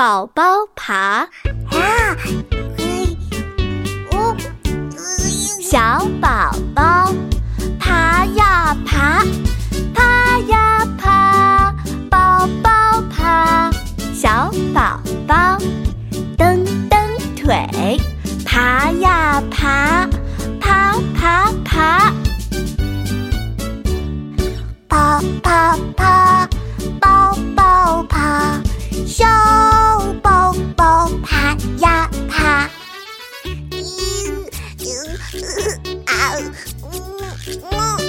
宝宝爬。啊，嘿，我，小宝宝爬呀爬，爬呀爬，宝宝爬，小宝宝蹬蹬腿，爬呀爬，爬爬爬，爬爬。Ah! Hum, hum.